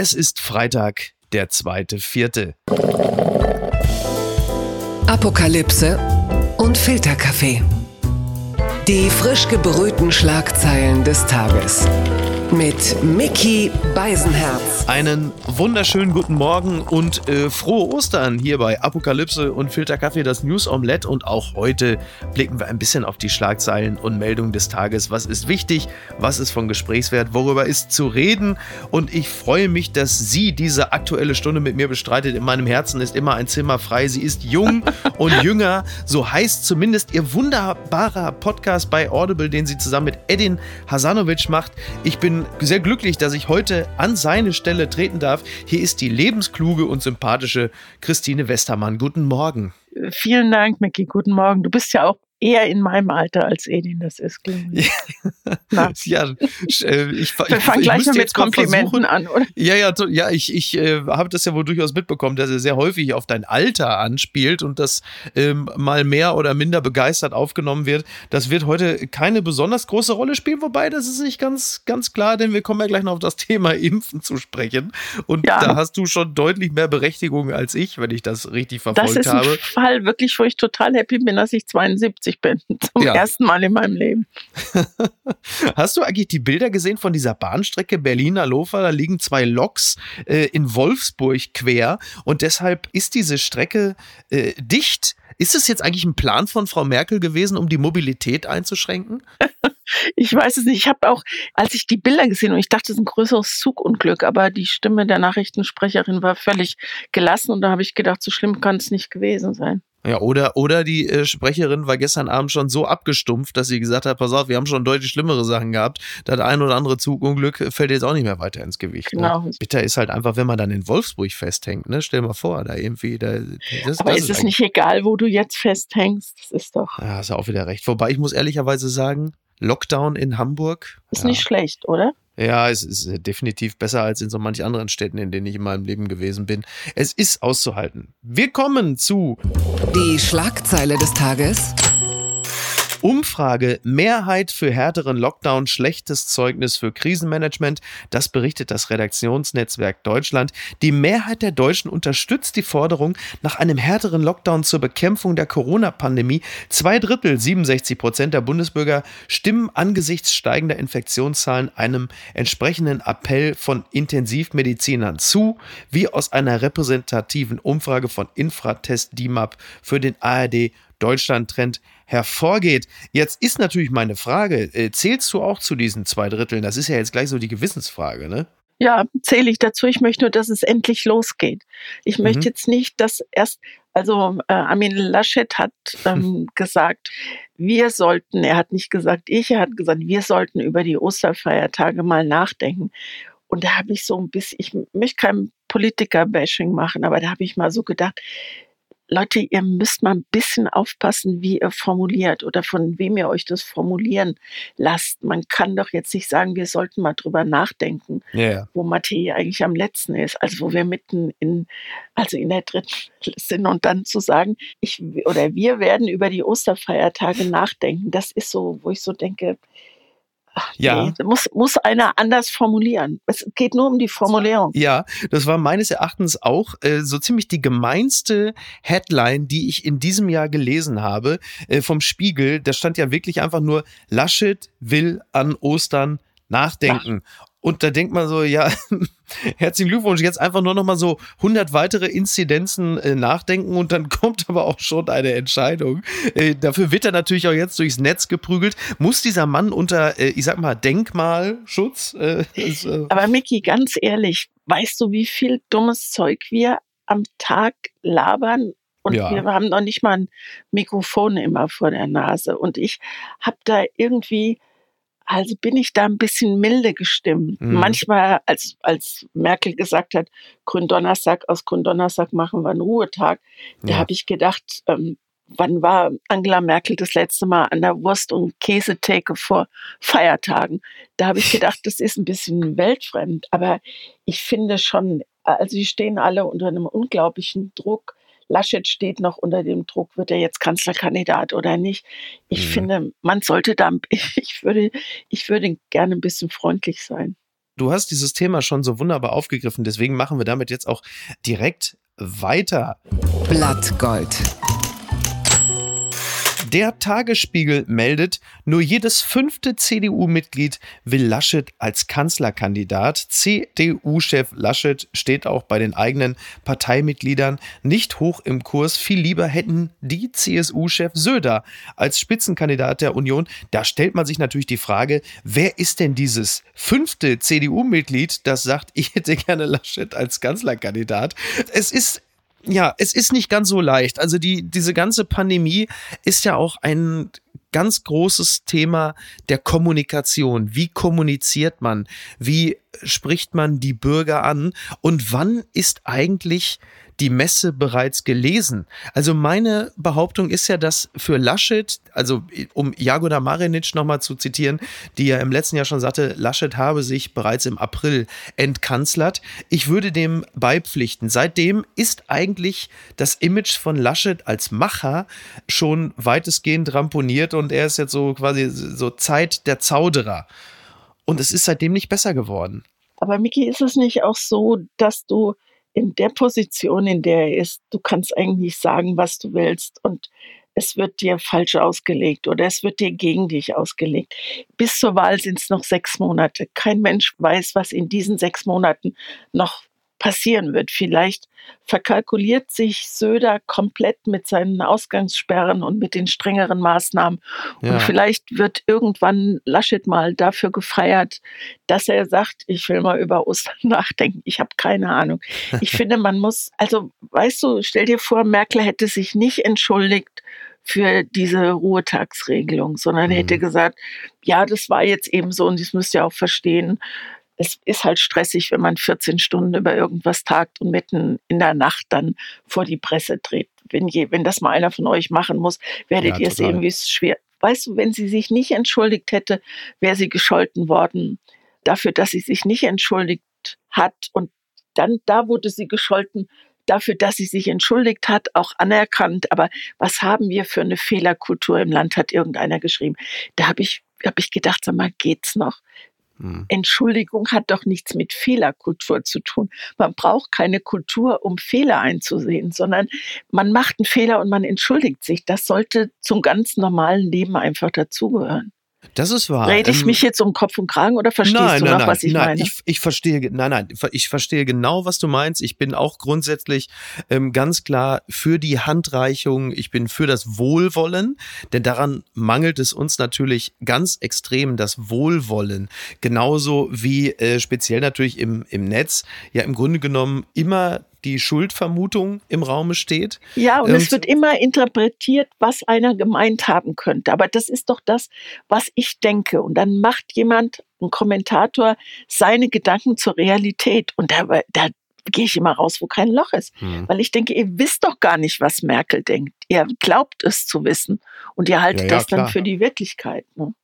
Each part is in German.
Es ist Freitag, der zweite, vierte. Apokalypse und Filterkaffee. Die frisch gebrühten Schlagzeilen des Tages. Mit Mickey Beisenherz. Einen wunderschönen guten Morgen und äh, frohe Ostern hier bei Apokalypse und Filterkaffee, das News Omelette. Und auch heute blicken wir ein bisschen auf die Schlagzeilen und Meldungen des Tages. Was ist wichtig? Was ist von Gesprächswert? Worüber ist zu reden? Und ich freue mich, dass sie diese aktuelle Stunde mit mir bestreitet. In meinem Herzen ist immer ein Zimmer frei. Sie ist jung und jünger. So heißt zumindest ihr wunderbarer Podcast bei Audible, den sie zusammen mit Edin Hasanovic macht. Ich bin sehr glücklich, dass ich heute an seine Stelle treten darf. Hier ist die lebenskluge und sympathische Christine Westermann. Guten Morgen. Vielen Dank, Micky. Guten Morgen. Du bist ja auch eher in meinem Alter als Edin das ist, glaube ich. ja, äh, ich, ich, Wir fangen gleich mal mit Komplimenten an, oder? Ja, ja, ja ich, ich äh, habe das ja wohl durchaus mitbekommen, dass er sehr häufig auf dein Alter anspielt und das ähm, mal mehr oder minder begeistert aufgenommen wird. Das wird heute keine besonders große Rolle spielen, wobei das ist nicht ganz, ganz klar, denn wir kommen ja gleich noch auf das Thema Impfen zu sprechen. Und ja. da hast du schon deutlich mehr Berechtigung als ich, wenn ich das richtig verfolgt habe. Das ist ein habe. Fall wirklich, wo ich total happy bin, dass ich 72 50 bin. Zum ja. ersten Mal in meinem Leben. Hast du eigentlich die Bilder gesehen von dieser Bahnstrecke Berlin-Hannover? Da liegen zwei Loks äh, in Wolfsburg quer und deshalb ist diese Strecke äh, dicht. Ist es jetzt eigentlich ein Plan von Frau Merkel gewesen, um die Mobilität einzuschränken? ich weiß es nicht. Ich habe auch, als ich die Bilder gesehen und ich dachte, es ist ein größeres Zugunglück, aber die Stimme der Nachrichtensprecherin war völlig gelassen und da habe ich gedacht, so schlimm kann es nicht gewesen sein. Ja, oder, oder die äh, Sprecherin war gestern Abend schon so abgestumpft, dass sie gesagt hat, pass auf, wir haben schon deutlich schlimmere Sachen gehabt. Das ein oder andere Zugunglück fällt jetzt auch nicht mehr weiter ins Gewicht. Ne? Genau. Ne? Bitter ist halt einfach, wenn man dann in Wolfsburg festhängt, ne? Stell mal vor, da irgendwie, da, das, Aber das ist es nicht egal, wo du jetzt festhängst? Das ist doch. Ja, hast ja auch wieder recht. Wobei ich muss ehrlicherweise sagen, Lockdown in Hamburg. Ist ja. nicht schlecht, oder? Ja, es ist definitiv besser als in so manch anderen Städten, in denen ich in meinem Leben gewesen bin. Es ist auszuhalten. Wir kommen zu die Schlagzeile des Tages. Umfrage Mehrheit für härteren Lockdown, schlechtes Zeugnis für Krisenmanagement. Das berichtet das Redaktionsnetzwerk Deutschland. Die Mehrheit der Deutschen unterstützt die Forderung nach einem härteren Lockdown zur Bekämpfung der Corona-Pandemie. Zwei Drittel, 67 Prozent der Bundesbürger stimmen angesichts steigender Infektionszahlen einem entsprechenden Appell von Intensivmedizinern zu, wie aus einer repräsentativen Umfrage von Infratest DIMAP für den ARD Deutschland-Trend hervorgeht. Jetzt ist natürlich meine Frage, äh, zählst du auch zu diesen zwei Dritteln? Das ist ja jetzt gleich so die Gewissensfrage, ne? Ja, zähle ich dazu. Ich möchte nur, dass es endlich losgeht. Ich mhm. möchte jetzt nicht, dass erst, also äh, Armin Laschet hat ähm, gesagt, wir sollten, er hat nicht gesagt ich, er hat gesagt, wir sollten über die Osterfeiertage mal nachdenken. Und da habe ich so ein bisschen, ich möchte kein Politiker-Bashing machen, aber da habe ich mal so gedacht, Leute, ihr müsst mal ein bisschen aufpassen, wie ihr formuliert oder von wem ihr euch das formulieren lasst. Man kann doch jetzt nicht sagen, wir sollten mal drüber nachdenken, yeah. wo Matthäi eigentlich am letzten ist, also wo wir mitten in, also in der dritten sind und dann zu sagen, ich oder wir werden über die Osterfeiertage nachdenken. Das ist so, wo ich so denke, ja. Nee, muss, muss einer anders formulieren. Es geht nur um die Formulierung. Ja, das war meines Erachtens auch äh, so ziemlich die gemeinste Headline, die ich in diesem Jahr gelesen habe äh, vom Spiegel. Da stand ja wirklich einfach nur, Laschet will an Ostern nachdenken. Und da denkt man so, ja, herzlichen Glückwunsch, jetzt einfach nur noch mal so 100 weitere Inzidenzen äh, nachdenken und dann kommt aber auch schon eine Entscheidung. Äh, dafür wird er natürlich auch jetzt durchs Netz geprügelt. Muss dieser Mann unter, äh, ich sag mal, Denkmalschutz? Ist, äh, aber Micky, ganz ehrlich, weißt du, wie viel dummes Zeug wir am Tag labern und ja. wir haben noch nicht mal ein Mikrofon immer vor der Nase. Und ich habe da irgendwie also bin ich da ein bisschen milde gestimmt. Mhm. Manchmal, als, als Merkel gesagt hat, Gründonnerstag, aus Gründonnerstag machen wir einen Ruhetag, ja. da habe ich gedacht, ähm, wann war Angela Merkel das letzte Mal an der Wurst- und Käsetheke vor Feiertagen? Da habe ich gedacht, das ist ein bisschen weltfremd. Aber ich finde schon, also sie stehen alle unter einem unglaublichen Druck. Laschet steht noch unter dem Druck, wird er jetzt Kanzlerkandidat oder nicht. Ich mhm. finde, man sollte da, ich würde, ich würde gerne ein bisschen freundlich sein. du hast dieses Thema schon so wunderbar aufgegriffen, deswegen machen wir damit jetzt auch direkt weiter. Blattgold. Der Tagesspiegel meldet, nur jedes fünfte CDU-Mitglied will Laschet als Kanzlerkandidat. CDU-Chef Laschet steht auch bei den eigenen Parteimitgliedern nicht hoch im Kurs. Viel lieber hätten die CSU-Chef Söder als Spitzenkandidat der Union. Da stellt man sich natürlich die Frage, wer ist denn dieses fünfte CDU-Mitglied, das sagt, ich hätte gerne Laschet als Kanzlerkandidat? Es ist ja, es ist nicht ganz so leicht. Also die, diese ganze Pandemie ist ja auch ein ganz großes Thema der Kommunikation. Wie kommuniziert man? Wie spricht man die Bürger an? Und wann ist eigentlich die Messe bereits gelesen. Also meine Behauptung ist ja, dass für Laschet, also um Jagoda Marinic nochmal zu zitieren, die ja im letzten Jahr schon sagte, Laschet habe sich bereits im April entkanzlert. Ich würde dem beipflichten. Seitdem ist eigentlich das Image von Laschet als Macher schon weitestgehend ramponiert und er ist jetzt so quasi so Zeit der Zauderer. Und es ist seitdem nicht besser geworden. Aber Miki, ist es nicht auch so, dass du in der Position, in der er ist, du kannst eigentlich sagen, was du willst und es wird dir falsch ausgelegt oder es wird dir gegen dich ausgelegt. Bis zur Wahl sind es noch sechs Monate. Kein Mensch weiß, was in diesen sechs Monaten noch passieren wird. Vielleicht verkalkuliert sich Söder komplett mit seinen Ausgangssperren und mit den strengeren Maßnahmen. Ja. Und vielleicht wird irgendwann Laschet mal dafür gefeiert, dass er sagt, ich will mal über Ostern nachdenken. Ich habe keine Ahnung. Ich finde, man muss, also weißt du, stell dir vor, Merkel hätte sich nicht entschuldigt für diese Ruhetagsregelung, sondern mhm. hätte gesagt, ja, das war jetzt eben so und das müsst ihr auch verstehen es ist halt stressig, wenn man 14 Stunden über irgendwas tagt und mitten in der Nacht dann vor die Presse tritt. Wenn, je, wenn das mal einer von euch machen muss, werdet ja, ihr sehen, wie es schwer. Weißt du, wenn sie sich nicht entschuldigt hätte, wäre sie gescholten worden dafür, dass sie sich nicht entschuldigt hat. Und dann, da wurde sie gescholten dafür, dass sie sich entschuldigt hat, auch anerkannt. Aber was haben wir für eine Fehlerkultur im Land, hat irgendeiner geschrieben. Da habe ich, hab ich gedacht, sag mal, geht's noch? Hm. Entschuldigung hat doch nichts mit Fehlerkultur zu tun. Man braucht keine Kultur, um Fehler einzusehen, sondern man macht einen Fehler und man entschuldigt sich. Das sollte zum ganz normalen Leben einfach dazugehören. Das ist wahr. Rede ich ähm, mich jetzt um Kopf und Kragen oder verstehst nein, du nein, noch, nein, was ich nein, meine? Ich, ich verstehe, nein, nein, ich verstehe genau, was du meinst. Ich bin auch grundsätzlich ähm, ganz klar für die Handreichung. Ich bin für das Wohlwollen, denn daran mangelt es uns natürlich ganz extrem, das Wohlwollen. Genauso wie äh, speziell natürlich im, im Netz ja im Grunde genommen immer die Schuldvermutung im Raume steht. Ja, und, und es wird immer interpretiert, was einer gemeint haben könnte. Aber das ist doch das, was ich denke. Und dann macht jemand, ein Kommentator, seine Gedanken zur Realität. Und da, da gehe ich immer raus, wo kein Loch ist. Hm. Weil ich denke, ihr wisst doch gar nicht, was Merkel denkt. Ihr glaubt es zu wissen. Und ihr haltet ja, ja, das klar. dann für die Wirklichkeit. Ne?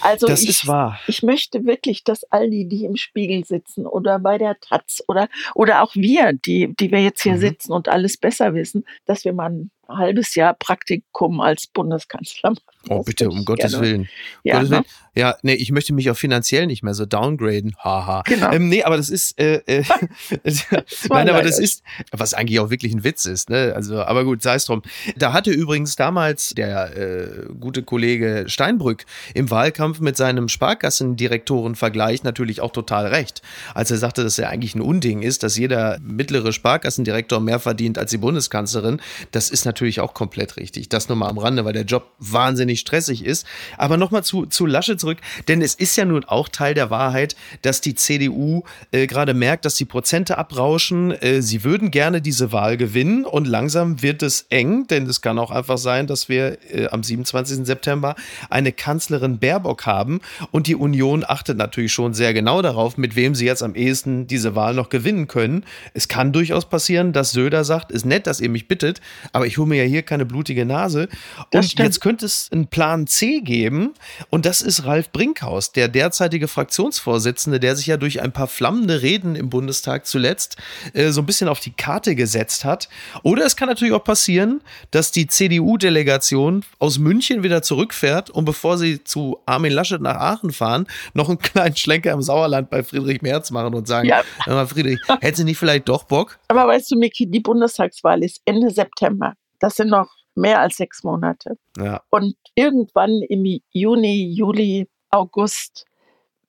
Also das ich, ist wahr. Ich möchte wirklich, dass all die, die im Spiegel sitzen oder bei der Taz oder, oder auch wir, die, die wir jetzt hier mhm. sitzen und alles besser wissen, dass wir mal ein halbes Jahr Praktikum als Bundeskanzler machen. Oh, bitte, um Gottes gerne. Willen. Ja, Gottes Willen. Ne? ja, nee, ich möchte mich auch finanziell nicht mehr so downgraden. Haha. Genau. Ähm, nee, aber das ist, äh, äh, nein, aber das ist, was eigentlich auch wirklich ein Witz ist, ne? Also, aber gut, sei es drum. Da hatte übrigens damals der äh, gute Kollege Steinbrück im Wahlkampf mit seinem Sparkassendirektorenvergleich natürlich auch total recht, als er sagte, dass er eigentlich ein Unding ist, dass jeder mittlere Sparkassendirektor mehr verdient als die Bundeskanzlerin. Das ist natürlich auch komplett richtig. Das nur mal am Rande, weil der Job wahnsinnig wahnsinnig stressig ist. Aber nochmal zu, zu Lasche zurück, denn es ist ja nun auch Teil der Wahrheit, dass die CDU äh, gerade merkt, dass die Prozente abrauschen. Äh, sie würden gerne diese Wahl gewinnen und langsam wird es eng, denn es kann auch einfach sein, dass wir äh, am 27. September eine Kanzlerin Baerbock haben und die Union achtet natürlich schon sehr genau darauf, mit wem sie jetzt am ehesten diese Wahl noch gewinnen können. Es kann durchaus passieren, dass Söder sagt, ist nett, dass ihr mich bittet, aber ich hole mir ja hier keine blutige Nase. Und jetzt könnte es einen Plan C geben. Und das ist Ralf Brinkhaus, der derzeitige Fraktionsvorsitzende, der sich ja durch ein paar flammende Reden im Bundestag zuletzt äh, so ein bisschen auf die Karte gesetzt hat. Oder es kann natürlich auch passieren, dass die CDU-Delegation aus München wieder zurückfährt und bevor sie zu Armin Laschet nach Aachen fahren, noch einen kleinen Schlenker im Sauerland bei Friedrich Merz machen und sagen, ja. Friedrich, hätten Sie nicht vielleicht doch Bock? Aber weißt du, Miki, die Bundestagswahl ist Ende September. Das sind noch mehr als sechs Monate. Ja. Und irgendwann im Juni, Juli, August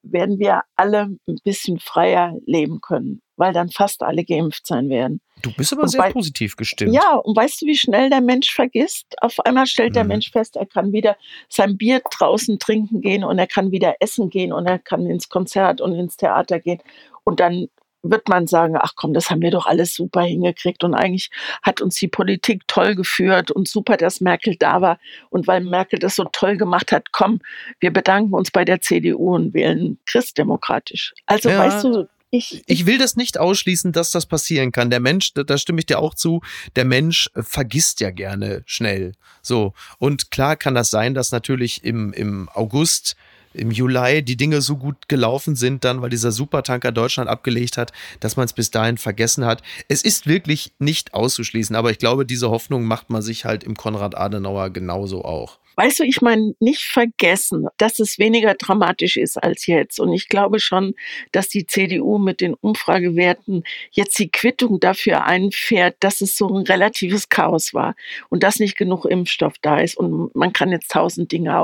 werden wir alle ein bisschen freier leben können, weil dann fast alle geimpft sein werden. Du bist aber und sehr positiv gestimmt. Ja, und weißt du, wie schnell der Mensch vergisst? Auf einmal stellt mhm. der Mensch fest, er kann wieder sein Bier draußen trinken gehen und er kann wieder essen gehen und er kann ins Konzert und ins Theater gehen. Und dann wird man sagen, ach komm, das haben wir doch alles super hingekriegt und eigentlich hat uns die Politik toll geführt und super, dass Merkel da war und weil Merkel das so toll gemacht hat, komm, wir bedanken uns bei der CDU und wählen christdemokratisch. Also ja. weißt du, ich, ich, will das nicht ausschließen, dass das passieren kann. Der Mensch, da stimme ich dir auch zu, der Mensch vergisst ja gerne schnell. So. Und klar kann das sein, dass natürlich im, im August im Juli die Dinge so gut gelaufen sind, dann, weil dieser Supertanker Deutschland abgelegt hat, dass man es bis dahin vergessen hat. Es ist wirklich nicht auszuschließen, aber ich glaube, diese Hoffnung macht man sich halt im Konrad Adenauer genauso auch. Weißt du, ich meine, nicht vergessen, dass es weniger dramatisch ist als jetzt. Und ich glaube schon, dass die CDU mit den Umfragewerten jetzt die Quittung dafür einfährt, dass es so ein relatives Chaos war und dass nicht genug Impfstoff da ist. Und man kann jetzt tausend Dinge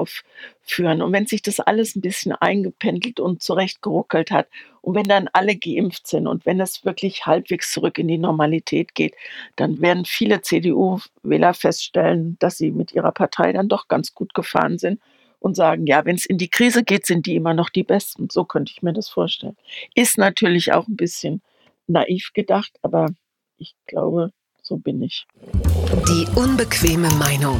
aufführen. Und wenn sich das alles ein bisschen eingependelt und zurechtgeruckelt hat und wenn dann alle geimpft sind und wenn es wirklich halbwegs zurück in die Normalität geht, dann werden viele CDU-Wähler feststellen, dass sie mit ihrer Partei dann doch ganz gut gefahren sind und sagen, ja, wenn es in die Krise geht, sind die immer noch die Besten. So könnte ich mir das vorstellen. Ist natürlich auch ein bisschen naiv gedacht, aber ich glaube, so bin ich. Die unbequeme Meinung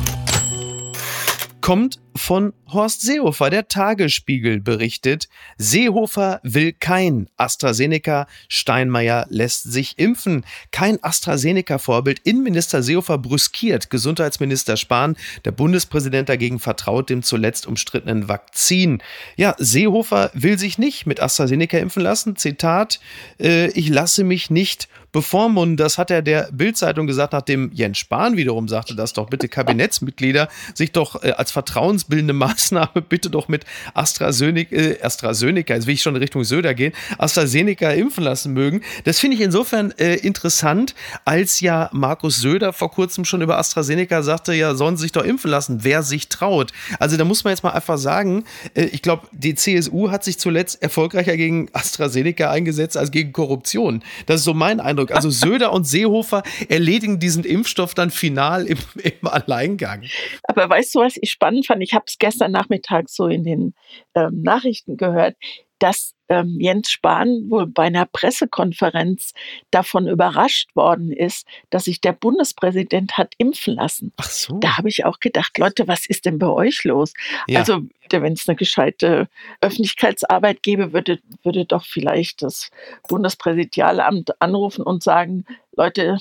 kommt von Horst Seehofer. Der Tagesspiegel berichtet, Seehofer will kein AstraZeneca, Steinmeier lässt sich impfen. Kein AstraZeneca-Vorbild. Innenminister Seehofer brüskiert Gesundheitsminister Spahn. Der Bundespräsident dagegen vertraut dem zuletzt umstrittenen Vakzin. Ja, Seehofer will sich nicht mit AstraZeneca impfen lassen. Zitat, äh, ich lasse mich nicht bevormunden. Das hat er der Bildzeitung gesagt, nachdem Jens Spahn wiederum sagte, dass doch bitte Kabinettsmitglieder sich doch äh, als vertrauensbildende Maßnahme bitte doch mit AstraZeneca, äh, AstraZeneca, jetzt will ich schon in Richtung Söder gehen, AstraZeneca impfen lassen mögen. Das finde ich insofern äh, interessant, als ja Markus Söder vor kurzem schon über AstraZeneca sagte, ja, sollen sie sich doch impfen lassen, wer sich traut. Also da muss man jetzt mal einfach sagen, äh, ich glaube, die CSU hat sich zuletzt erfolgreicher gegen AstraZeneca eingesetzt als gegen Korruption. Das ist so mein Eindruck. Eindruck. Also Söder und Seehofer erledigen diesen Impfstoff dann final im, im Alleingang. Aber weißt du, was ich spannend fand? Ich habe es gestern Nachmittag so in den ähm, Nachrichten gehört dass ähm, Jens Spahn wohl bei einer Pressekonferenz davon überrascht worden ist, dass sich der Bundespräsident hat impfen lassen. Ach so. Da habe ich auch gedacht, Leute, was ist denn bei euch los? Ja. Also, wenn es eine gescheite Öffentlichkeitsarbeit gäbe, würde, würde doch vielleicht das Bundespräsidialamt anrufen und sagen, Leute,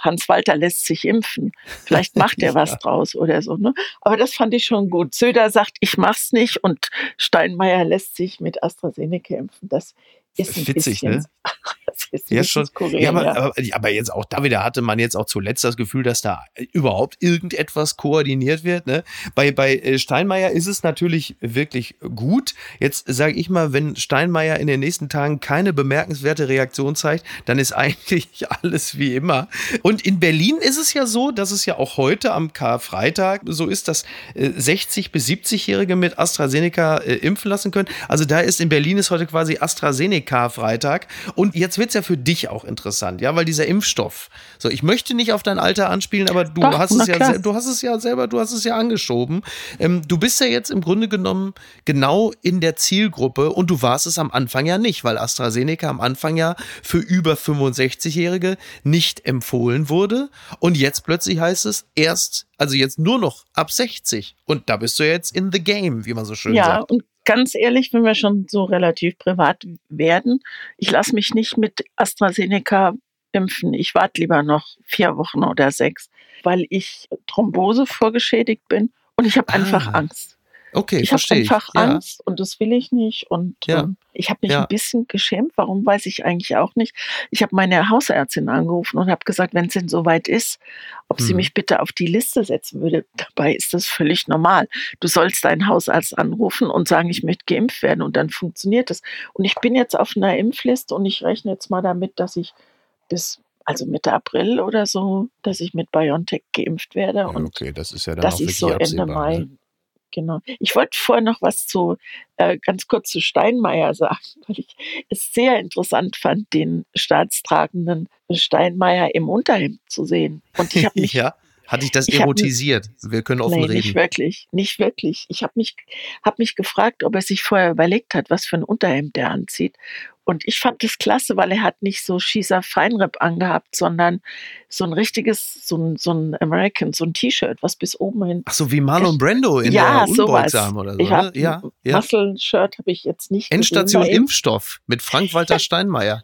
Hans-Walter lässt sich impfen. Vielleicht macht er was draus oder so. Ne? Aber das fand ich schon gut. Söder sagt, ich mach's nicht und Steinmeier lässt sich mit AstraZeneca impfen. Das ist ein Witzig, bisschen, ne? ja, schon. Skurril, ja, aber, ja. Aber, aber, jetzt auch da wieder hatte man jetzt auch zuletzt das Gefühl, dass da überhaupt irgendetwas koordiniert wird. Ne? Bei, bei äh, Steinmeier ist es natürlich wirklich gut. Jetzt sage ich mal, wenn Steinmeier in den nächsten Tagen keine bemerkenswerte Reaktion zeigt, dann ist eigentlich alles wie immer. Und in Berlin ist es ja so, dass es ja auch heute am Karfreitag so ist, dass 60 äh, bis 70-Jährige mit AstraZeneca äh, impfen lassen können. Also da ist in Berlin ist heute quasi AstraZeneca-Freitag. Und jetzt wird es ja für dich auch interessant, ja, weil dieser Impfstoff, so ich möchte nicht auf dein Alter anspielen, aber du Doch, hast es ja, du hast es ja selber, du hast es ja angeschoben. Ähm, du bist ja jetzt im Grunde genommen genau in der Zielgruppe und du warst es am Anfang ja nicht, weil AstraZeneca am Anfang ja für über 65-Jährige nicht empfohlen wurde und jetzt plötzlich heißt es erst also jetzt nur noch ab 60. Und da bist du jetzt in the game, wie man so schön ja, sagt. Ja, und ganz ehrlich, wenn wir schon so relativ privat werden, ich lasse mich nicht mit AstraZeneca impfen. Ich warte lieber noch vier Wochen oder sechs. weil ich Thrombose vorgeschädigt bin und ich habe ah. einfach Angst. Okay, ich habe einfach ich. Angst ja. und das will ich nicht. Und ja. ähm, ich habe mich ja. ein bisschen geschämt. Warum weiß ich eigentlich auch nicht. Ich habe meine Hausärztin angerufen und habe gesagt, wenn es denn soweit ist, ob hm. sie mich bitte auf die Liste setzen würde. Dabei ist das völlig normal. Du sollst deinen Hausarzt anrufen und sagen, ich möchte geimpft werden und dann funktioniert es. Und ich bin jetzt auf einer Impfliste und ich rechne jetzt mal damit, dass ich bis also Mitte April oder so, dass ich mit BioNTech geimpft werde. und okay, das ist ja dann dass auch ich so Ende Mai ne? Genau. Ich wollte vorher noch was zu äh, ganz kurz zu Steinmeier sagen, weil ich es sehr interessant fand, den staatstragenden Steinmeier im Unterhemd zu sehen. Und ich habe mich ja. Hat dich das ich erotisiert? Hab, Wir können offen nee, reden. Nicht wirklich, nicht wirklich. Ich habe mich, hab mich gefragt, ob er sich vorher überlegt hat, was für ein Unterhemd er anzieht. Und ich fand das klasse, weil er hat nicht so Schießer Feinripp angehabt, sondern so ein richtiges, so ein, so ein American, so ein T-Shirt, was bis oben hin. Ach so, wie Marlon Brando in ja, der Unbeugsam oder so. Ich hab, ne? ja, ja. Muscle-Shirt habe ich jetzt nicht Endstation gesehen, Impfstoff mit Frank-Walter Steinmeier.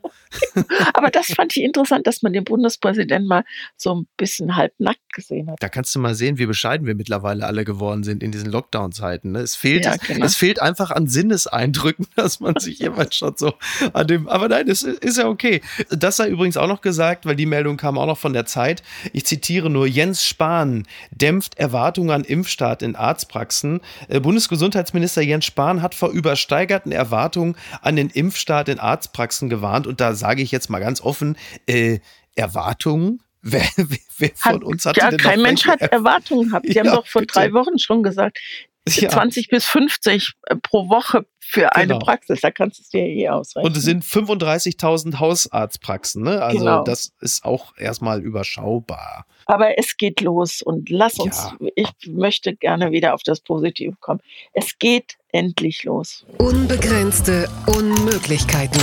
Aber das fand ich interessant, dass man den Bundespräsidenten mal so ein bisschen halbnackt gesehen hat. Da kannst du mal sehen, wie bescheiden wir mittlerweile alle geworden sind in diesen Lockdown-Zeiten. Ne? Es fehlt, ja, genau. es fehlt einfach an Sinneseindrücken, dass man sich jemand schon so an dem, aber nein, das ist ja okay. Das sei übrigens auch noch gesagt, weil die Meldung kam auch noch von der Zeit. Ich zitiere nur, Jens Spahn dämpft Erwartungen an Impfstart in Arztpraxen. Äh, Bundesgesundheitsminister Jens Spahn hat vor übersteigerten Erwartungen an den Impfstart in Arztpraxen gewarnt. Und da sage ich jetzt mal ganz offen, äh, Erwartungen Wer, wer, von hat, uns hat ja, kein Mensch hat Erwartungen gehabt. Die ja, haben doch vor bitte. drei Wochen schon gesagt, ja. 20 bis 50 äh, pro Woche für genau. eine Praxis. Da kannst du es dir eh ausrechnen. Und es sind 35.000 Hausarztpraxen. Ne? Also genau. das ist auch erstmal überschaubar. Aber es geht los und lass uns, ja. ich möchte gerne wieder auf das Positive kommen. Es geht endlich los. Unbegrenzte Unmöglichkeiten.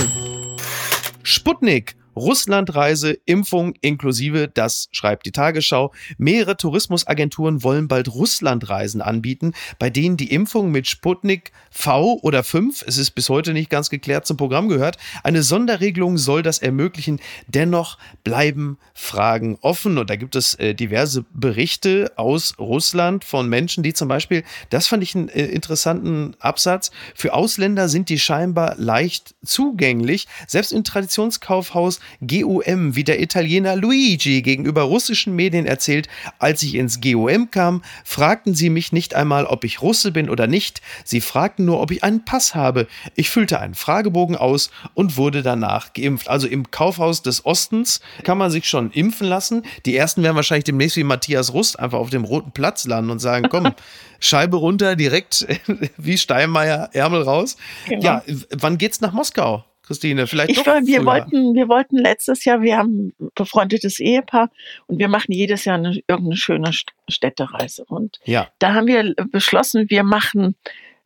Sputnik Russlandreise, Impfung inklusive, das schreibt die Tagesschau. Mehrere Tourismusagenturen wollen bald Russlandreisen anbieten, bei denen die Impfung mit Sputnik V oder 5, es ist bis heute nicht ganz geklärt, zum Programm gehört. Eine Sonderregelung soll das ermöglichen. Dennoch bleiben Fragen offen und da gibt es äh, diverse Berichte aus Russland von Menschen, die zum Beispiel, das fand ich einen äh, interessanten Absatz, für Ausländer sind die scheinbar leicht zugänglich. Selbst im Traditionskaufhaus GUM, wie der Italiener Luigi gegenüber russischen Medien erzählt, als ich ins GUM kam, fragten sie mich nicht einmal, ob ich Russe bin oder nicht. Sie fragten nur, ob ich einen Pass habe. Ich füllte einen Fragebogen aus und wurde danach geimpft. Also im Kaufhaus des Ostens kann man sich schon impfen lassen. Die ersten werden wahrscheinlich demnächst wie Matthias Rust einfach auf dem roten Platz landen und sagen, komm, Scheibe runter, direkt wie Steinmeier, Ärmel raus. Genau. Ja, wann geht's nach Moskau? Christine, vielleicht ich, doch wir wollten, wir wollten letztes Jahr, wir haben ein befreundetes Ehepaar und wir machen jedes Jahr eine, irgendeine schöne Städtereise. Und ja. da haben wir beschlossen, wir machen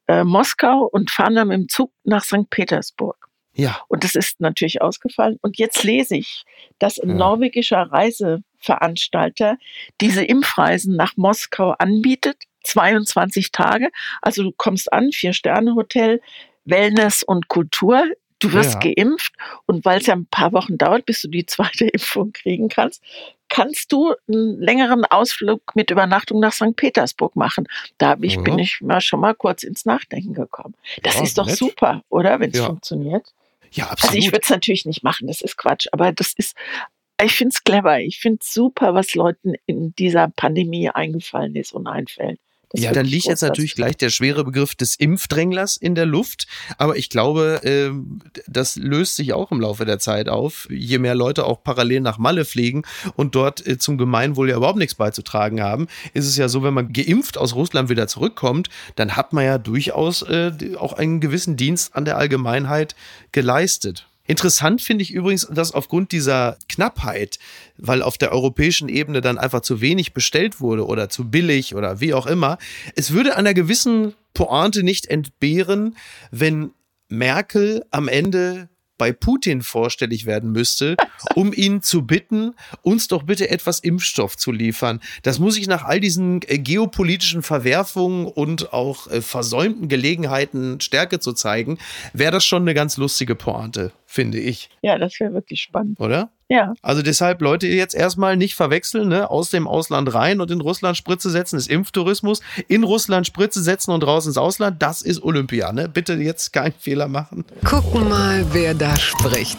äh, Moskau und fahren dann dem Zug nach St. Petersburg. Ja. Und das ist natürlich ausgefallen. Und jetzt lese ich, dass ein ja. norwegischer Reiseveranstalter diese Impfreisen nach Moskau anbietet. 22 Tage. Also du kommst an, Vier-Sterne-Hotel, Wellness und Kultur. Du wirst ja. geimpft und weil es ja ein paar Wochen dauert, bis du die zweite Impfung kriegen kannst, kannst du einen längeren Ausflug mit Übernachtung nach St. Petersburg machen. Da ich, ja. bin ich mal schon mal kurz ins Nachdenken gekommen. Das ja, ist doch nett. super, oder? Wenn es funktioniert. Ja, absolut. Also ich würde es natürlich nicht machen, das ist Quatsch, aber das ist, ich finde es clever. Ich finde es super, was Leuten in dieser Pandemie eingefallen ist und einfällt. Das ja, dann liegt jetzt natürlich gleich der schwere Begriff des Impfdränglers in der Luft. Aber ich glaube, äh, das löst sich auch im Laufe der Zeit auf. Je mehr Leute auch parallel nach Malle fliegen und dort äh, zum Gemeinwohl ja überhaupt nichts beizutragen haben, ist es ja so, wenn man geimpft aus Russland wieder zurückkommt, dann hat man ja durchaus äh, auch einen gewissen Dienst an der Allgemeinheit geleistet. Interessant finde ich übrigens, dass aufgrund dieser Knappheit, weil auf der europäischen Ebene dann einfach zu wenig bestellt wurde oder zu billig oder wie auch immer, es würde einer gewissen Pointe nicht entbehren, wenn Merkel am Ende bei Putin vorstellig werden müsste, um ihn zu bitten, uns doch bitte etwas Impfstoff zu liefern. Das muss ich nach all diesen äh, geopolitischen Verwerfungen und auch äh, versäumten Gelegenheiten Stärke zu zeigen, wäre das schon eine ganz lustige Pointe finde ich. Ja, das wäre wirklich spannend. Oder? Ja. Also deshalb Leute jetzt erstmal nicht verwechseln, ne? aus dem Ausland rein und in Russland Spritze setzen, ist Impftourismus. In Russland Spritze setzen und raus ins Ausland, das ist Olympia. Ne? Bitte jetzt keinen Fehler machen. Gucken mal, wer da spricht.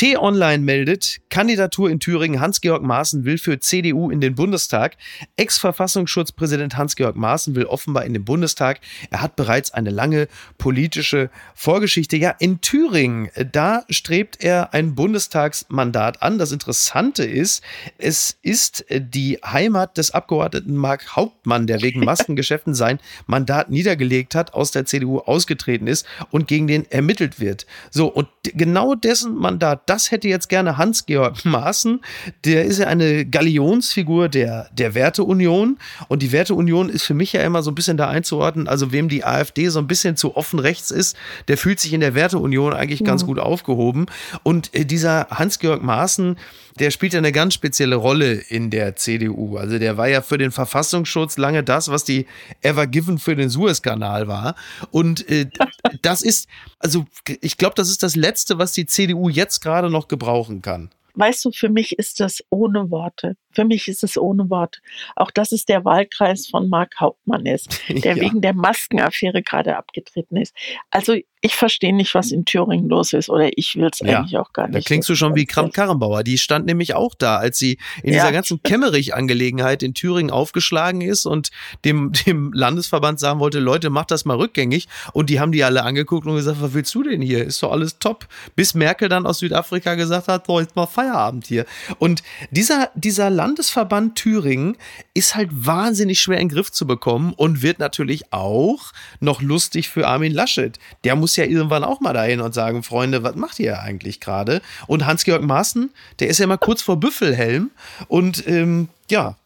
T-Online meldet, Kandidatur in Thüringen, Hans-Georg Maaßen will für CDU in den Bundestag. Ex-Verfassungsschutzpräsident Hans-Georg Maaßen will offenbar in den Bundestag. Er hat bereits eine lange politische Vorgeschichte. Ja, in Thüringen, da strebt er ein Bundestagsmandat an. Das Interessante ist, es ist die Heimat des Abgeordneten Mark Hauptmann, der wegen Maskengeschäften sein Mandat niedergelegt hat, aus der CDU ausgetreten ist und gegen den ermittelt wird. So, und genau dessen Mandat, das hätte jetzt gerne Hans-Georg Maaßen. Der ist ja eine Galionsfigur der, der Werteunion. Und die Werteunion ist für mich ja immer so ein bisschen da einzuordnen. Also, wem die AfD so ein bisschen zu offen rechts ist, der fühlt sich in der Werteunion eigentlich ganz gut aufgehoben. Und äh, dieser Hans-Georg Maaßen, der spielt ja eine ganz spezielle Rolle in der CDU. Also der war ja für den Verfassungsschutz lange das, was die Ever Given für den Suezkanal war. Und äh, das ist, also ich glaube, das ist das Letzte, was die CDU jetzt gerade noch gebrauchen kann. Weißt du, für mich ist das ohne Worte. Für mich ist es ohne Worte. Auch dass es der Wahlkreis von Mark Hauptmann ist, der ja. wegen der Maskenaffäre gerade abgetreten ist. Also ich verstehe nicht, was in Thüringen los ist oder ich will es ja, eigentlich auch gar nicht. Da klingst du schon wie Kramp Karrenbauer. Die stand nämlich auch da, als sie in ja. dieser ganzen Kemmerich-Angelegenheit in Thüringen aufgeschlagen ist und dem, dem Landesverband sagen wollte, Leute, macht das mal rückgängig. Und die haben die alle angeguckt und gesagt, was willst du denn hier? Ist doch alles top. Bis Merkel dann aus Südafrika gesagt hat, so, jetzt mal Feierabend hier. Und dieser, dieser Landesverband Thüringen ist halt wahnsinnig schwer in den Griff zu bekommen und wird natürlich auch noch lustig für Armin Laschet. Der muss muss ja irgendwann auch mal dahin und sagen, Freunde, was macht ihr eigentlich gerade? Und Hans-Georg Maaßen, der ist ja mal kurz vor Büffelhelm und ähm, ja,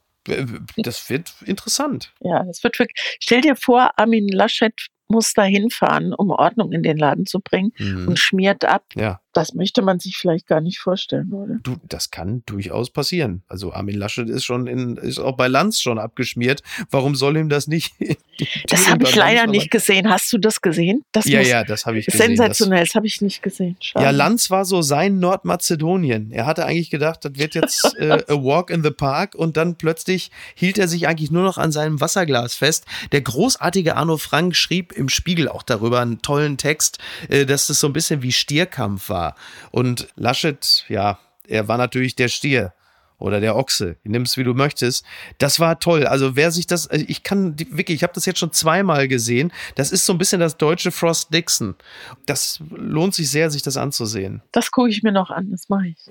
das wird interessant. Ja, das wird wirklich. Stell dir vor, Armin Laschet muss da hinfahren, um Ordnung in den Laden zu bringen mhm. und schmiert ab. Ja. Das möchte man sich vielleicht gar nicht vorstellen, oder? Du, das kann durchaus passieren. Also Armin Laschet ist schon in, ist auch bei Lanz schon abgeschmiert. Warum soll ihm das nicht? das habe ich leider nicht gesehen. Hast du das gesehen? Das ja, ja, das habe ich gesehen. Sensationell, das, das habe ich nicht gesehen. Schade. Ja, Lanz war so sein Nordmazedonien. Er hatte eigentlich gedacht, das wird jetzt äh, a walk in the park und dann plötzlich hielt er sich eigentlich nur noch an seinem Wasserglas fest. Der großartige Arno Frank schrieb im Spiegel auch darüber einen tollen Text, äh, dass das so ein bisschen wie Stierkampf war war. Und Laschet, ja, er war natürlich der Stier oder der Ochse, nimm es wie du möchtest. Das war toll. Also wer sich das, äh, ich kann wirklich, ich habe das jetzt schon zweimal gesehen. Das ist so ein bisschen das deutsche Frost Dixon. Das lohnt sich sehr, sich das anzusehen. Das gucke ich mir noch an, das mache ich.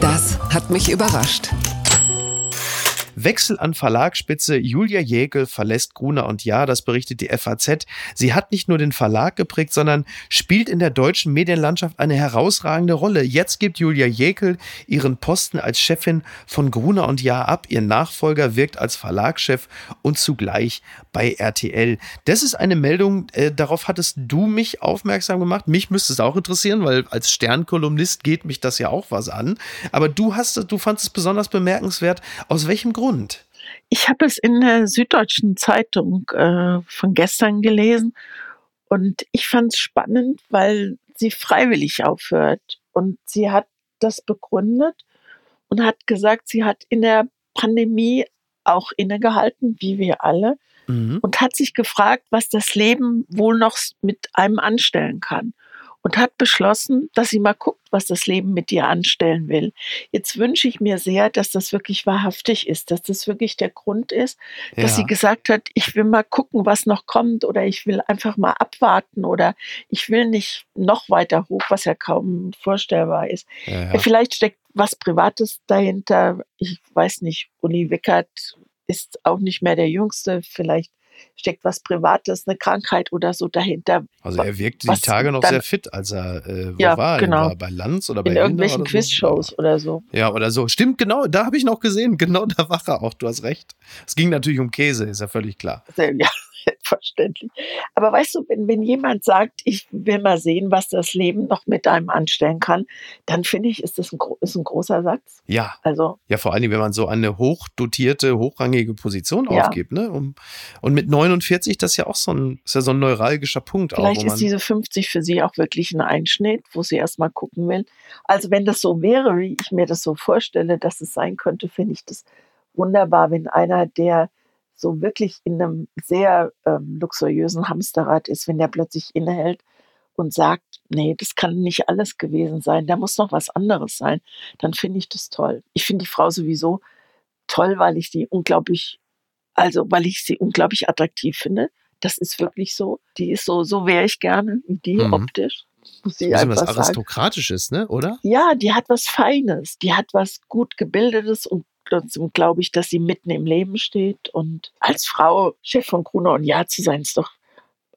Das hat mich überrascht. Wechsel an Verlagsspitze. Julia Jäkel verlässt Gruner und Ja, das berichtet die FAZ. Sie hat nicht nur den Verlag geprägt, sondern spielt in der deutschen Medienlandschaft eine herausragende Rolle. Jetzt gibt Julia Jäkel ihren Posten als Chefin von Gruner und Ja ab. Ihr Nachfolger wirkt als Verlagschef und zugleich bei RTL. Das ist eine Meldung, äh, darauf hattest du mich aufmerksam gemacht. Mich müsste es auch interessieren, weil als Sternkolumnist geht mich das ja auch was an. Aber du hast, du fandest es besonders bemerkenswert. Aus welchem Grund? Grund? Ich habe es in der Süddeutschen Zeitung äh, von gestern gelesen und ich fand es spannend, weil sie freiwillig aufhört. Und sie hat das begründet und hat gesagt, sie hat in der Pandemie auch innegehalten, wie wir alle, mhm. und hat sich gefragt, was das Leben wohl noch mit einem anstellen kann und hat beschlossen, dass sie mal guckt, was das Leben mit dir anstellen will. Jetzt wünsche ich mir sehr, dass das wirklich wahrhaftig ist, dass das wirklich der Grund ist, dass ja. sie gesagt hat, ich will mal gucken, was noch kommt oder ich will einfach mal abwarten oder ich will nicht noch weiter hoch, was ja kaum vorstellbar ist. Ja, ja. Vielleicht steckt was Privates dahinter. Ich weiß nicht, Uli Wickert ist auch nicht mehr der Jüngste. Vielleicht steckt was Privates, eine Krankheit oder so dahinter. Also er wirkte die Tage noch dann, sehr fit, als er äh, ja, war. Genau. War bei Lanz oder bei In irgendwelchen Quizshows so. oder so. Ja, oder so. Stimmt, genau, da habe ich noch gesehen. Genau, da war er auch. Du hast recht. Es ging natürlich um Käse, ist ja völlig klar. Ja, Selbstverständlich. Aber weißt du, wenn, wenn jemand sagt, ich will mal sehen, was das Leben noch mit einem anstellen kann, dann finde ich, ist das ein, ist ein großer Satz. Ja. Also. Ja, vor allem, wenn man so eine hochdotierte, hochrangige Position ja. aufgibt, ne? Um, und mit 49, das ist ja auch so ein, ist ja so ein neuralgischer Punkt. Vielleicht auch, ist diese 50 für sie auch wirklich ein Einschnitt, wo sie erstmal gucken will. Also wenn das so wäre, wie ich mir das so vorstelle, dass es sein könnte, finde ich das wunderbar, wenn einer, der so wirklich in einem sehr ähm, luxuriösen Hamsterrad ist, wenn der plötzlich innehält und sagt, nee, das kann nicht alles gewesen sein, da muss noch was anderes sein, dann finde ich das toll. Ich finde die Frau sowieso toll, weil ich die unglaublich, also weil ich sie unglaublich attraktiv finde. Das ist wirklich so. Die ist so, so wäre ich gerne wie die mhm. optisch. Muss ich ist was Aristokratisches, ne, oder? Ja, die hat was Feines, die hat was gut gebildetes und trotzdem glaube ich, dass sie mitten im Leben steht. Und als Frau Chef von Gruner und Ja zu sein, ist doch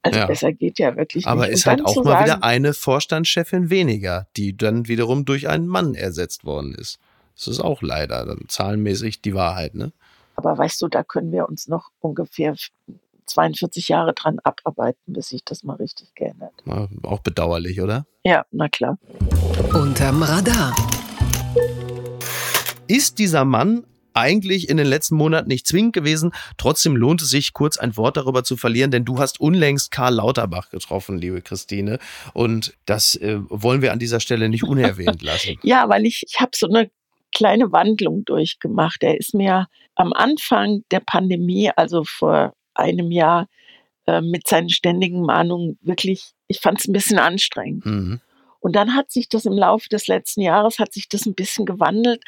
also ja. besser geht ja wirklich Aber nicht. Aber ist halt auch mal sagen, wieder eine Vorstandschefin weniger, die dann wiederum durch einen Mann ersetzt worden ist. Das ist auch leider dann zahlenmäßig die Wahrheit, ne? Aber weißt du, da können wir uns noch ungefähr 42 Jahre dran abarbeiten, bis sich das mal richtig geändert. Na, auch bedauerlich, oder? Ja, na klar. Unterm Radar. Ist dieser Mann eigentlich in den letzten Monaten nicht zwingend gewesen. Trotzdem lohnt es sich, kurz ein Wort darüber zu verlieren, denn du hast unlängst Karl Lauterbach getroffen, liebe Christine. Und das äh, wollen wir an dieser Stelle nicht unerwähnt lassen. ja, weil ich, ich habe so eine kleine Wandlung durchgemacht. Er ist mir am Anfang der Pandemie, also vor einem Jahr, äh, mit seinen ständigen Mahnungen wirklich, ich fand es ein bisschen anstrengend. Mhm. Und dann hat sich das im Laufe des letzten Jahres, hat sich das ein bisschen gewandelt,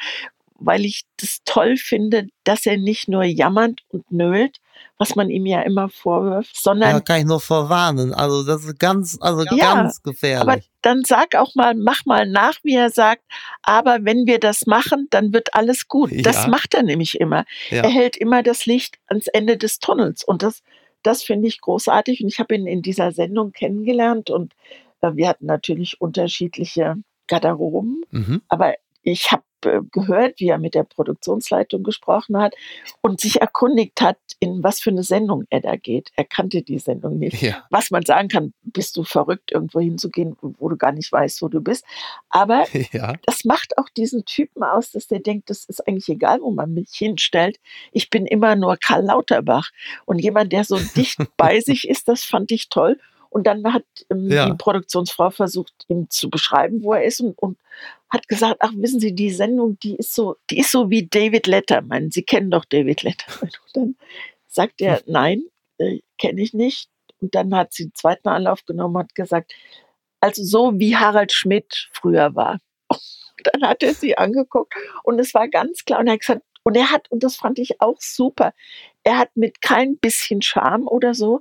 weil ich das toll finde, dass er nicht nur jammert und nölt, was man ihm ja immer vorwirft, sondern. Ja, kann ich nur vorwarnen. Also, das ist ganz, also ja, ganz gefährlich. Aber dann sag auch mal, mach mal nach, wie er sagt, aber wenn wir das machen, dann wird alles gut. Ja. Das macht er nämlich immer. Ja. Er hält immer das Licht ans Ende des Tunnels und das, das finde ich großartig und ich habe ihn in dieser Sendung kennengelernt und äh, wir hatten natürlich unterschiedliche Garderoben, mhm. aber ich habe gehört, wie er mit der Produktionsleitung gesprochen hat und sich erkundigt hat, in was für eine Sendung er da geht. Er kannte die Sendung nicht. Ja. Was man sagen kann, bist du verrückt, irgendwo hinzugehen, wo du gar nicht weißt, wo du bist. Aber ja. das macht auch diesen Typen aus, dass der denkt, das ist eigentlich egal, wo man mich hinstellt. Ich bin immer nur Karl Lauterbach. Und jemand, der so dicht bei sich ist, das fand ich toll. Und dann hat ähm, ja. die Produktionsfrau versucht, ihm zu beschreiben, wo er ist und, und, hat gesagt, ach, wissen Sie, die Sendung, die ist so, die ist so wie David Letterman. Sie kennen doch David Letterman. Und dann sagt er, nein, äh, kenne ich nicht. Und dann hat sie den zweiten Anlauf genommen und hat gesagt, also so wie Harald Schmidt früher war. Und dann hat er sie angeguckt und es war ganz klar und er hat gesagt, und er hat, und das fand ich auch super, er hat mit kein bisschen Charme oder so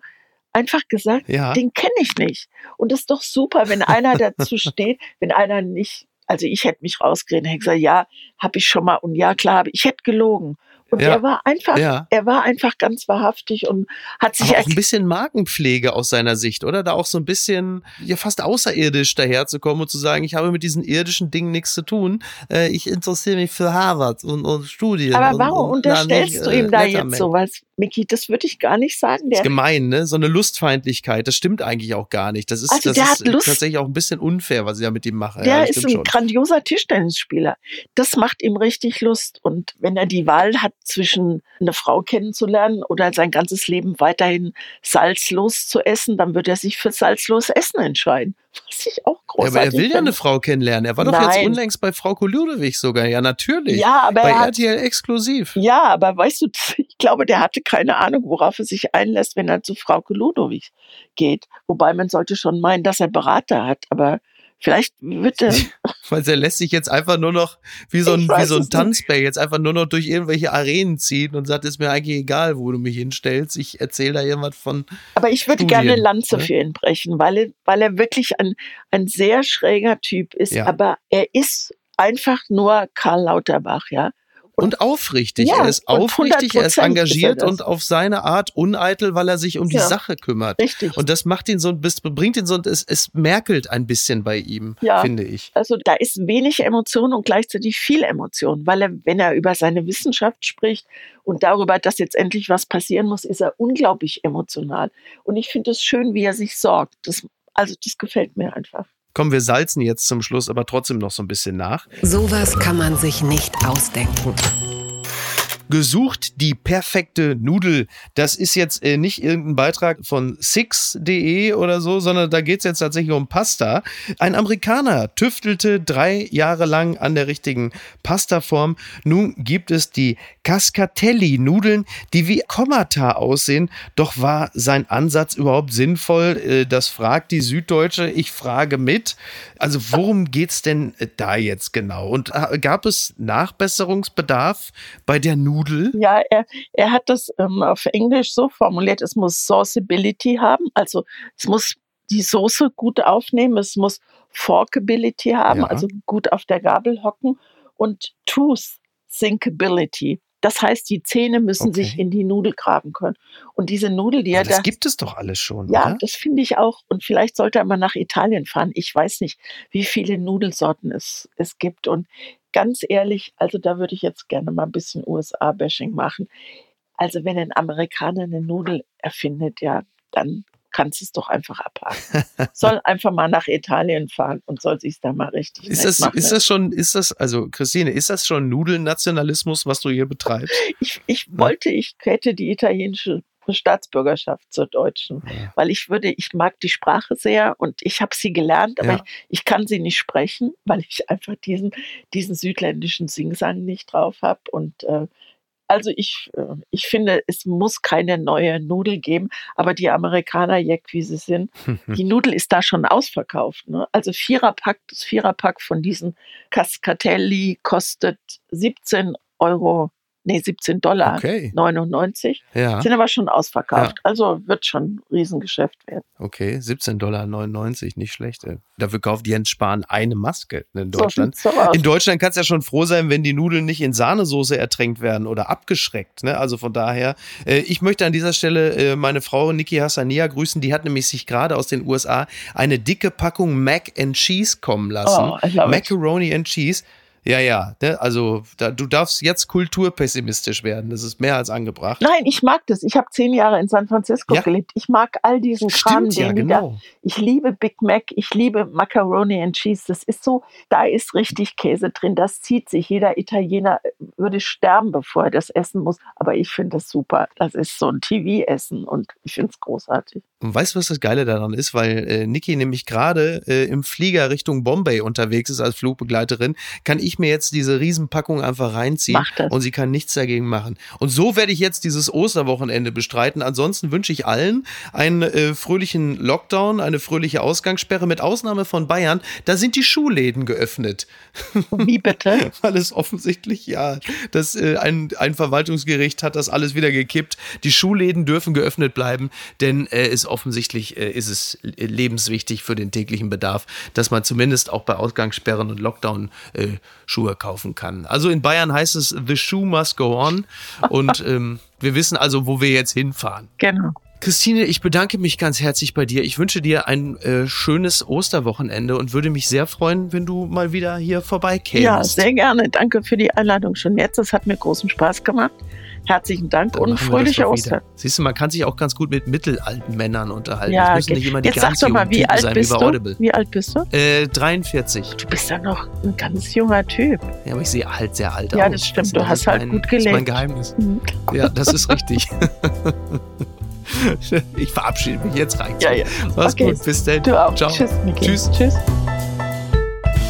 einfach gesagt, ja. den kenne ich nicht. Und das ist doch super, wenn einer dazu steht, wenn einer nicht, also ich hätte mich rausgeredet, hätte gesagt, ja, habe ich schon mal und ja, klar, ich hätte gelogen. Und ja. er war einfach, ja. er war einfach ganz wahrhaftig und hat sich Aber auch ein bisschen Markenpflege aus seiner Sicht, oder? Da auch so ein bisschen ja fast außerirdisch daherzukommen und zu sagen, ich habe mit diesen irdischen Dingen nichts zu tun. Äh, ich interessiere mich für Harvard und, und Studien. Aber warum und, unterstellst nicht, du ihm äh, da jetzt sowas, Miki? Das würde ich gar nicht sagen. Der das ist gemein, ne? So eine Lustfeindlichkeit. Das stimmt eigentlich auch gar nicht. Das ist, also das ist tatsächlich auch ein bisschen unfair, was ich da mit ihm mache. Der ja, ist ein schon. grandioser Tischtennisspieler. Das macht ihm richtig Lust. Und wenn er die Wahl hat, zwischen eine Frau kennenzulernen oder sein ganzes Leben weiterhin salzlos zu essen, dann wird er sich für salzlos Essen entscheiden. Was ich auch großartig ja, aber er will ja eine Frau kennenlernen. Er war doch Nein. jetzt unlängst bei Frau Ludewig sogar. Ja, natürlich. Ja, aber bei hat, RTL exklusiv. Ja, aber weißt du, ich glaube, der hatte keine Ahnung, worauf er sich einlässt, wenn er zu Frau Ludewig geht. Wobei man sollte schon meinen, dass er Berater hat, aber Vielleicht wird er. Weil er lässt sich jetzt einfach nur noch wie so ein, wie so ein Tanzbär jetzt einfach nur noch durch irgendwelche Arenen ziehen und sagt, ist mir eigentlich egal, wo du mich hinstellst. Ich erzähle da irgendwas von. Aber ich würde gerne eine Lanze ne? für ihn brechen, weil er, weil er wirklich ein, ein sehr schräger Typ ist. Ja. Aber er ist einfach nur Karl Lauterbach, ja. Und aufrichtig. Ja, er ist aufrichtig, er ist 100% engagiert ist er und auf seine Art uneitel, weil er sich um die Ja. Sache kümmert. Richtig. Und das macht ihn so ein bisschen, bringt ihn so, es, es merkelt ein bisschen bei ihm, Ja. finde ich. Also da ist wenig Emotion und gleichzeitig viel Emotion, weil er, wenn er über seine Wissenschaft spricht und darüber, dass jetzt endlich was passieren muss, ist er unglaublich emotional. Und ich finde es schön, wie er sich sorgt. Das, also das gefällt mir einfach. Komm, wir salzen jetzt zum Schluss, aber trotzdem noch so ein bisschen nach. Sowas kann man sich nicht ausdenken. Gesucht die perfekte Nudel. Das ist jetzt äh, nicht irgendein Beitrag von Six.de oder so, sondern da geht es jetzt tatsächlich um Pasta. Ein Amerikaner tüftelte drei Jahre lang an der richtigen Pastaform. Nun gibt es die Cascatelli-Nudeln, die wie Kommata aussehen. Doch war sein Ansatz überhaupt sinnvoll? Äh, das fragt die Süddeutsche. Ich frage mit. Also worum geht's denn äh, da jetzt genau? Und äh, gab es Nachbesserungsbedarf bei der Nudel? Ja, er, er hat das ähm, auf Englisch so formuliert, es muss Sauceability haben, also es muss die Soße gut aufnehmen, es muss Forkability haben, Ja. also gut auf der Gabel hocken und Tooth Sinkability. Das heißt, die Zähne müssen Okay. sich in die Nudel graben können. Und diese Nudel, die Ja, das da gibt es doch alles schon, Ja, oder? das finde ich auch. Und vielleicht sollte er mal nach Italien fahren. Ich weiß nicht, wie viele Nudelsorten es, es gibt. Und ganz ehrlich, also da würde ich jetzt gerne mal ein bisschen USA-Bashing machen. Also wenn ein Amerikaner eine Nudel erfindet, ja, dann kannst es doch einfach abhaken. soll einfach mal nach Italien fahren und soll sich da mal richtig Ist das, machen. ist das schon, ist das, also Christine, ist das schon Nudelnationalismus, was du hier betreibst? ich, ich wollte, ich hätte die italienische Staatsbürgerschaft zur deutschen, Ja. weil ich würde, ich mag die Sprache sehr und ich habe sie gelernt, aber Ja. ich, ich kann sie nicht sprechen, weil ich einfach diesen, diesen südländischen Singsang nicht drauf habe und äh, also ich, äh, ich finde, es muss keine neue Nudel geben, aber die Amerikaner, Jack, wie sie sind, die Nudel ist da schon ausverkauft. Ne? Also Viererpack, das Viererpack von diesen Cascatelli kostet 17 Euro, nee, 17 Dollar Okay. 99, Ja, sind aber schon ausverkauft. Also wird schon ein Riesengeschäft werden. okay. 17,99 Dollar, nicht schlecht. ey. Dafür kauft Jens Spahn eine Maske in Deutschland. so. In Deutschland kannst du ja schon froh sein, wenn die Nudeln nicht in Sahnesoße ertränkt werden oder abgeschreckt. Ne? Also von daher, äh, ich möchte an dieser Stelle äh, meine Frau Niki Hassania grüßen. Die hat nämlich sich gerade aus den USA eine dicke Packung Mac and Cheese kommen lassen. Oh. Macaroni and Cheese. Ja, ja, ne? also da, du darfst jetzt kulturpessimistisch werden. Das ist mehr als angebracht. Nein, ich mag das. Ich habe zehn Jahre in San Francisco Ja. gelebt. Ich mag all diesen Kram, Stimmt ja, den da genau. Ich liebe Big Mac, ich liebe Macaroni and Cheese. Das ist so, da ist richtig Käse drin. Das zieht sich. Jeder Italiener würde sterben, bevor er das essen muss. Aber ich finde das super. Das ist so ein TV-Essen und ich finde es großartig. Und weißt du, was das Geile daran ist? Weil äh, Niki nämlich gerade äh, im Flieger Richtung Bombay unterwegs ist als Flugbegleiterin, kann ich mir jetzt diese Riesenpackung einfach reinziehen und sie kann nichts dagegen machen. Und so werde ich jetzt dieses Osterwochenende bestreiten. Ansonsten wünsche ich allen einen äh, fröhlichen Lockdown, eine fröhliche Ausgangssperre mit Ausnahme von Bayern. Da sind die Schuhläden geöffnet. Wie bitte? Weil es offensichtlich, ja, das, äh, ein, ein Verwaltungsgericht hat das alles wieder gekippt. Die Schuhläden dürfen geöffnet bleiben, denn äh, ist offensichtlich äh, ist es lebenswichtig für den täglichen Bedarf, dass man zumindest auch bei Ausgangssperren und Lockdown äh, Schuhe kaufen kann. Also in Bayern heißt es The Shoe Must Go On und ähm, wir wissen also, wo wir jetzt hinfahren. Genau. Christine, ich bedanke mich ganz herzlich bei dir. Ich wünsche dir ein äh, schönes Osterwochenende und würde mich sehr freuen, wenn du mal wieder hier vorbeikämst. Ja, sehr gerne. Danke für die Einladung schon jetzt. Es hat mir großen Spaß gemacht. Herzlichen Dank Dann und das fröhliche Ostern. Siehst du, man kann sich auch ganz gut mit mittelalten Männern unterhalten. Ja, das müssen ge- nicht immer die jetzt sag ganz doch mal, wie Typen alt sein bist wie du? Wie alt bist du? Äh, 43. Du bist ja noch ein ganz junger Typ. Ja, aber ich sehe halt sehr alt Ja, aus. das stimmt. ist- Du hast halt mein, gut Das ist mein gelebt. Geheimnis. Mhm. Ja, das ist richtig. ich verabschiede mich. Jetzt reicht's. Ja, ja. Mach's Okay. gut. Bis dann. Du auch. Ciao. Tschüss, Niki. Tschüss. Tschüss.